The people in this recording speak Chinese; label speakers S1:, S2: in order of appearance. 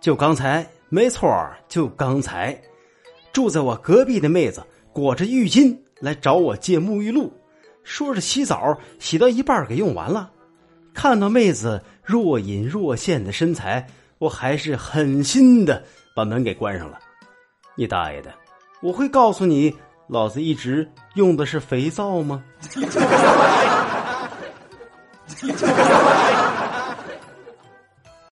S1: 就刚才没错就刚才住在我隔壁的妹子裹着浴巾来找我借沐浴露说是洗澡洗到一半给用完了看到妹子若隐若现的身材我还是狠心的把门给关上了。你大爷的我会告诉你老子一直用的是肥皂吗？